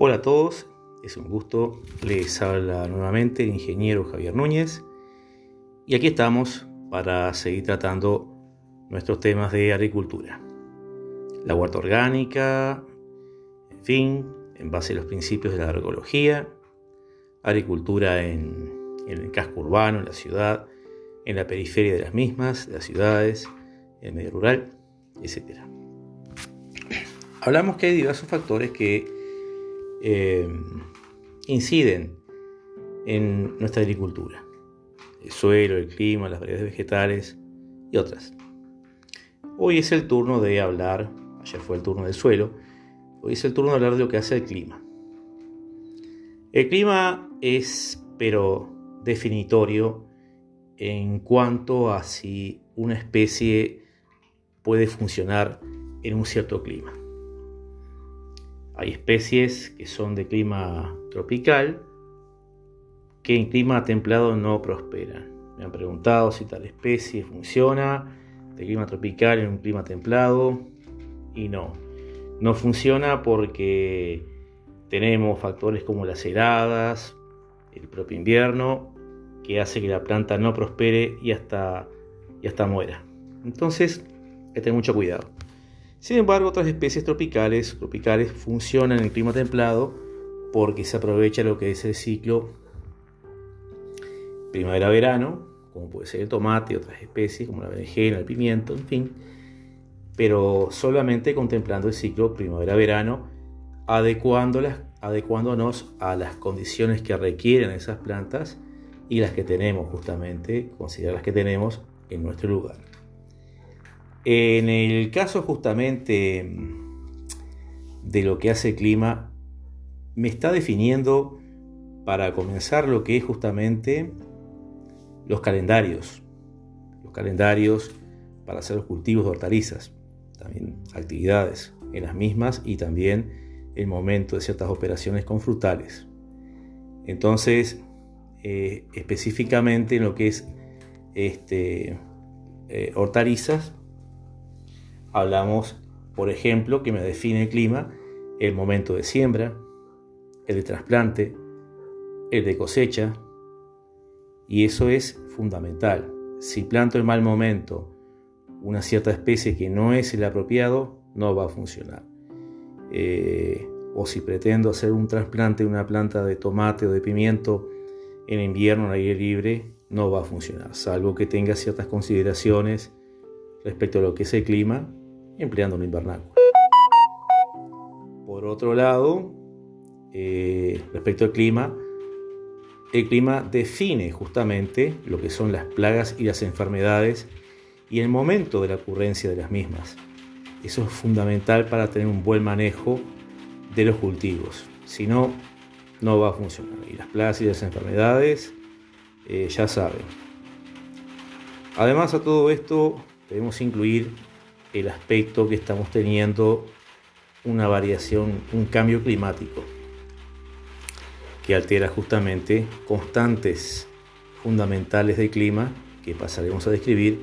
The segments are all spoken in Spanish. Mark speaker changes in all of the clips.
Speaker 1: Hola a todos, es un gusto. Les habla nuevamente el ingeniero Javier Núñez y aquí estamos para seguir tratando nuestros temas de agricultura. La huerta orgánica, en fin, en base a los principios de la agroecología, agricultura en, el casco urbano, en la ciudad, en la periferia de las mismas, de las ciudades, en el medio rural, etc. Hablamos que hay diversos factores que eh, inciden en nuestra agricultura. El suelo, el clima, las variedades vegetales y otras. Hoy es el turno de hablar, ayer fue el turno del suelo, hoy es el turno de hablar de lo que hace el clima. El clima es, pero definitorio en cuanto a si una especie puede funcionar en un cierto clima. Hay especies que son de clima tropical que en clima templado no prosperan. Me han preguntado si tal especie funciona de clima tropical en un clima templado y no. No funciona porque tenemos factores como las heladas, el propio invierno, que hace que la planta no prospere y hasta, y hasta muera. Entonces, hay que tener mucho cuidado. Sin embargo, otras especies tropicales, tropicales funcionan en el clima templado porque se aprovecha lo que es el ciclo primavera-verano, como puede ser el tomate y otras especies como la berenjena, el pimiento, en fin, pero solamente contemplando el ciclo primavera-verano, adecuándonos a las condiciones que requieren esas plantas y las que tenemos justamente, considerar las que tenemos en nuestro lugar. En el caso justamente de lo que hace el clima, me está definiendo para comenzar lo que es justamente los calendarios. Los calendarios para hacer los cultivos de hortalizas, también actividades en las mismas y también el momento de ciertas operaciones con frutales. Entonces, eh, específicamente en lo que es este, eh, hortalizas, hablamos, por ejemplo, que me define el clima, el momento de siembra, el de trasplante, el de cosecha, y eso es fundamental. Si planto en mal momento una cierta especie que no es el apropiado, no va a funcionar. Eh, o si pretendo hacer un trasplante de una planta de tomate o de pimiento en invierno en aire libre, no va a funcionar, salvo que tenga ciertas consideraciones respecto a lo que es el clima empleando un invernáculo. Por otro lado, eh, respecto al clima, el clima define justamente lo que son las plagas y las enfermedades y el momento de la ocurrencia de las mismas. Eso es fundamental para tener un buen manejo de los cultivos. Si no, no va a funcionar. Y las plagas y las enfermedades, eh, ya saben. Además a todo esto, debemos incluir el aspecto que estamos teniendo una variación, un cambio climático que altera justamente constantes fundamentales del clima que pasaremos a describir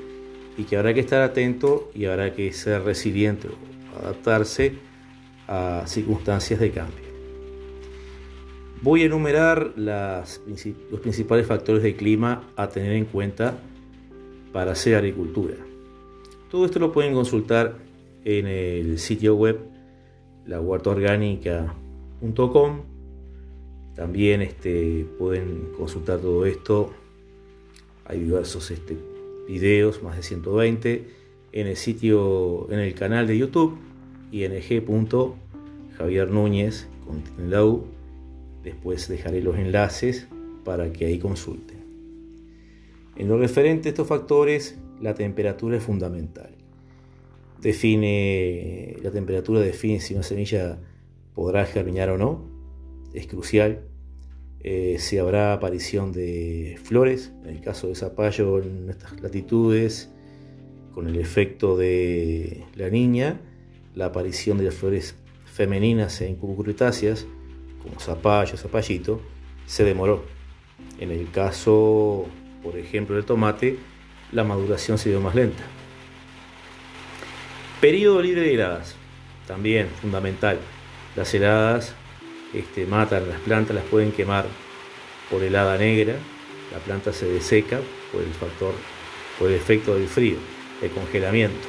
Speaker 1: y que habrá que estar atento y habrá que ser resiliente o adaptarse a circunstancias de cambio. Voy a enumerar las, los principales factores de clima a tener en cuenta para hacer agricultura. Todo esto lo pueden consultar en el sitio web lahuertaorgánica.com. También este, pueden consultar todo esto. Hay diversos este, videos, más de 120, en el sitio, en el canal de YouTube ing.javier Núñez con. Después dejaré los enlaces para que ahí consulten. En lo referente a estos factores, la temperatura es fundamental. Define, la temperatura define si una semilla podrá germinar o no, es crucial. Eh, si habrá aparición de flores, en el caso de zapallo en estas latitudes, con el efecto de la niña, la aparición de las flores femeninas en cucurutáceas, como zapallo, zapallito, se demoró. En el caso, por ejemplo, del tomate, la maduración se dio más lenta. Periodo libre de heladas, también fundamental. Las heladas este, matan las plantas, las pueden quemar por helada negra, la planta se deseca por el factor, por el efecto del frío, el congelamiento.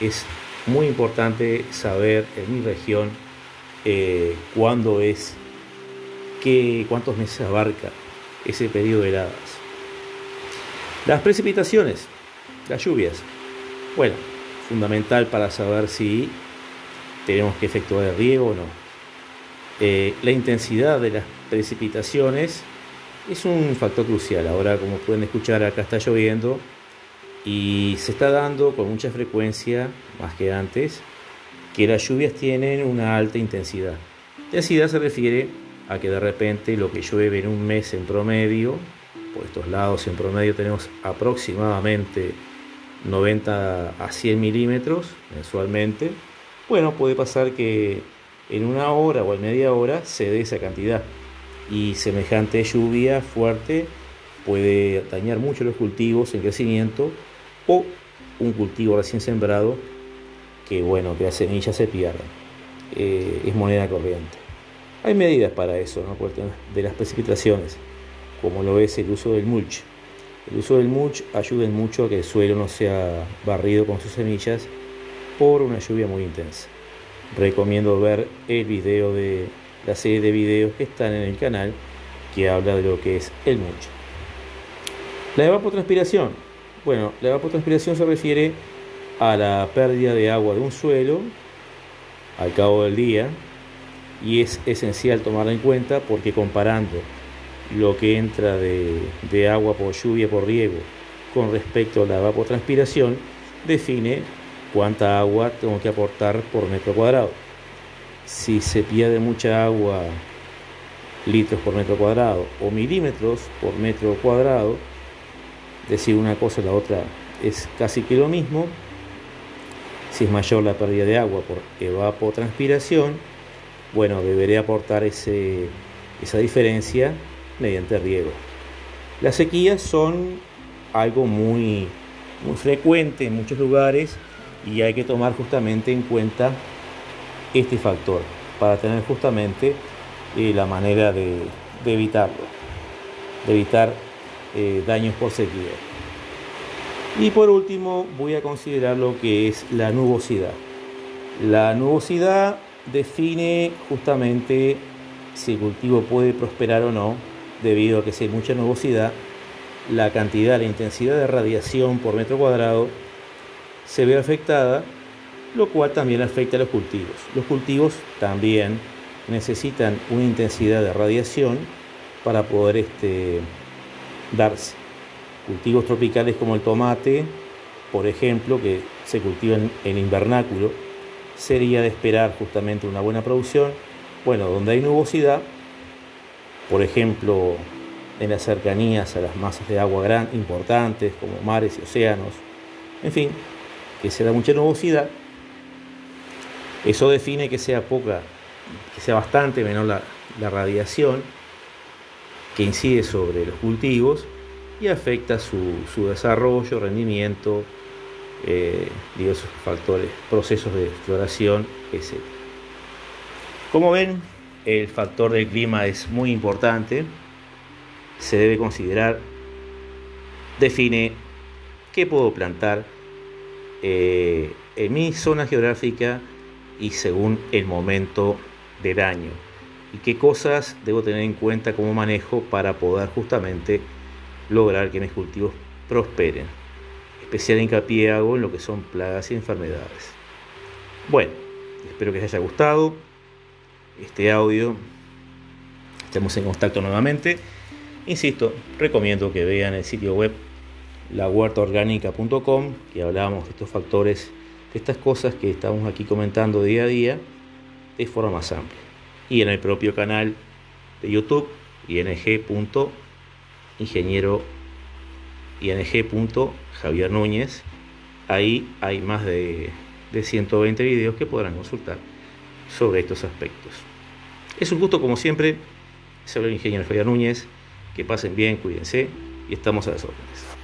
Speaker 1: Es muy importante saber en mi región eh, cuándo es, qué, cuántos meses abarca ese periodo de heladas. Las precipitaciones, las lluvias. Bueno, fundamental para saber si tenemos que efectuar el riego o no. Eh, la intensidad de las precipitaciones es un factor crucial. Ahora, como pueden escuchar, acá está lloviendo y se está dando con mucha frecuencia, más que antes, que las lluvias tienen una alta intensidad. Intensidad se refiere a que de repente lo que llueve en un mes en promedio, por estos lados. En promedio tenemos aproximadamente 90 a 100 milímetros mensualmente, bueno, puede pasar que en una hora o en media hora se dé esa cantidad. Y semejante lluvia fuerte puede dañar mucho los cultivos en crecimiento o un cultivo recién sembrado que bueno que las semillas se pierdan eh, es moneda corriente. Hay medidas para eso ¿no? de las precipitaciones como lo es el uso del mulch el uso del mulch ayuda mucho a que el suelo no sea barrido con sus semillas por una lluvia muy intensa recomiendo ver el video de la serie de videos que están en el canal que habla de lo que es el mulch. La evapotranspiración. Bueno, la evapotranspiración se refiere a la pérdida de agua de un suelo al cabo del día y es esencial tomarla en cuenta porque comparando lo que entra de, agua por lluvia por riego con respecto a la evapotranspiración define cuánta agua tengo que aportar por metro cuadrado. Si se pierde mucha agua, litros por metro cuadrado o milímetros por metro cuadrado, decir una cosa y la otra es casi que lo mismo. Si es mayor la pérdida de agua por evapotranspiración, bueno, deberé aportar ese, esa diferencia mediante riego. Las sequías son algo muy, muy frecuente en muchos lugares y hay que tomar justamente en cuenta este factor para tener justamente eh, la manera de, evitarlo, de evitar eh, daños por sequía. Y por último voy a considerar lo que es la nubosidad. La nubosidad define justamente si el cultivo puede prosperar o no, debido a que si hay mucha nubosidad, la cantidad, la intensidad de radiación por metro cuadrado se ve afectada, lo cual también afecta a los cultivos. Los cultivos también necesitan una intensidad de radiación para poder este, darse. Cultivos tropicales como el tomate, por ejemplo, que se cultivan en invernáculo, sería de esperar justamente una buena producción. Bueno, donde hay nubosidad, por ejemplo, en las cercanías a las masas de agua gran, importantes como mares y océanos, en fin, que se da mucha nubosidad, eso define que sea poca, que sea bastante menor la, radiación que incide sobre los cultivos y afecta su, desarrollo, rendimiento, eh, diversos factores, procesos de floración, etc. Como ven, el factor del clima es muy importante, se debe considerar, define qué puedo plantar, eh, en mi zona geográfica y según el momento del año. Y qué cosas debo tener en cuenta como manejo para poder justamente lograr que mis cultivos prosperen. Especial hincapié hago en lo que son plagas y enfermedades. Bueno, espero que les haya gustado este audio. Estamos en contacto nuevamente. Insisto, recomiendo que vean el sitio web lahuertaorgánica.com, que hablábamos de estos factores, de estas cosas que estamos aquí comentando día a día de forma más amplia. Y en el propio canal de YouTube, ing.ingeniero ing.javier Núñez, ahí hay más de, de 120 videos que podrán consultar sobre estos aspectos. Es un gusto como siempre, soy el ingeniero Javier Núñez, que pasen bien, cuídense y estamos a las órdenes.